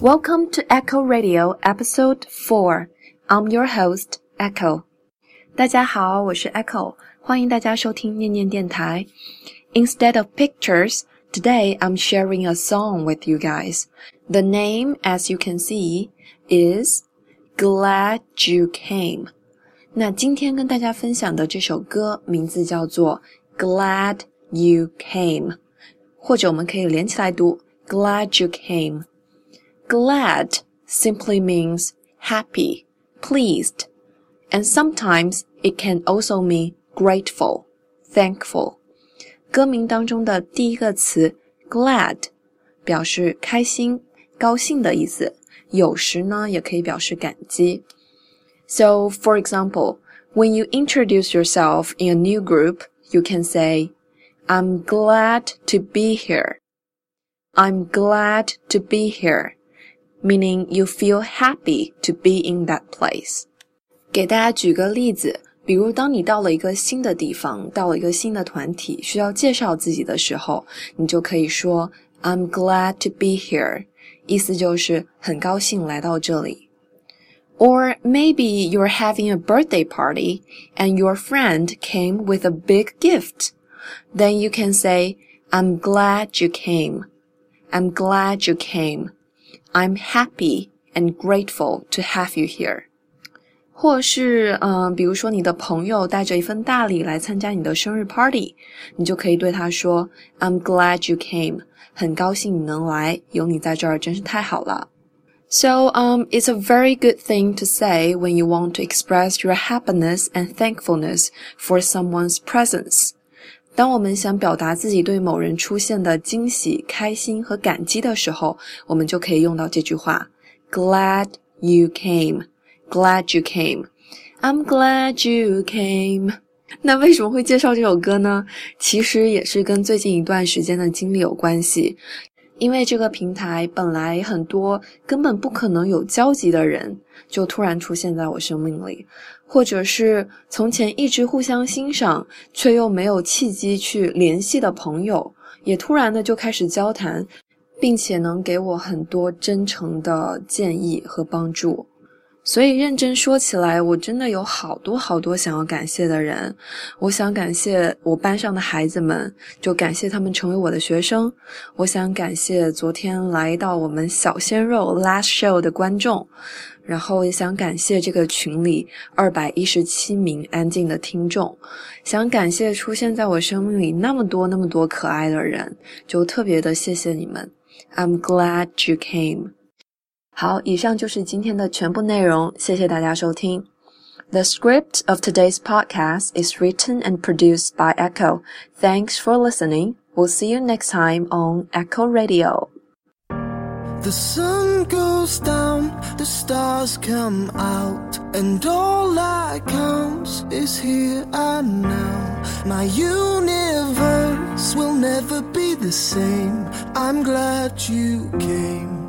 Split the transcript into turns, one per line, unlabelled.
Welcome to Echo Radio Episode Four. I'm your host Echo. 大家好，我是 Echo，欢迎大家收听念念电台。Instead of pictures, today I'm sharing a song with you guys. The name, as you can see, is Glad You Came. 那今天跟大家分享的这首歌名字叫做 Glad You Came，或者我们可以连起来读 Glad You Came。 Glad simply means happy, pleased, and sometimes it can also mean grateful, thankful. 歌名当中的第一个词 glad 表示开心、高兴的意思，有时呢也可以表示感激。So, for example, when you introduce yourself in a new group, you can say, I'm glad to be here. I'm glad to be here, meaning you feel happy to be in that place. 给大家举个例子，比如当你到了一个新的地方，到了一个新的团体，需要介绍自己的时候，你就可以说 "I'm glad to be here"，意思就是很高兴来到这里。or maybe you're having a birthday party and your friend came with a big gift. Then you can say, I'm glad you came. I'm glad you came. I'm happy and grateful to have you here. 或是，嗯、呃，比如说你的朋友带着一份大礼来参加你的生日 party，你就可以对他说：“I'm glad you came，很高兴你能来，有你在这儿真是太好了。” So, um, it's a very good thing to say when you want to express your happiness and thankfulness for someone's presence. 当我们想表达自己对某人出现的惊喜、开心和感激的时候，我们就可以用到这句话：Glad you came. Glad you came. I'm glad you came. 那为什么会介绍这首歌呢？其实也是跟最近一段时间的经历有关系。因为这个平台本来很多根本不可能有交集的人，就突然出现在我生命里，或者是从前一直互相欣赏却又没有契机去联系的朋友，也突然的就开始交谈，并且能给我很多真诚的建议和帮助。所以认真说起来，我真的有好多好多想要感谢的人。我想感谢我班上的孩子们，就感谢他们成为我的学生。我想感谢昨天来到我们小鲜肉 Last Show 的观众，然后也想感谢这个群里二百一十七名安静的听众。想感谢出现在我生命里那么多那么多可爱的人，就特别的谢谢你们。I'm glad you came. 好，以上就是今天的全部内容，谢谢大家收听。The script of today's podcast is written and produced by Echo. Thanks for listening. We'll see you next time on Echo Radio.
The sun goes down, the stars come out, and all that counts is here and now. My universe will never be the same. I'm glad you came.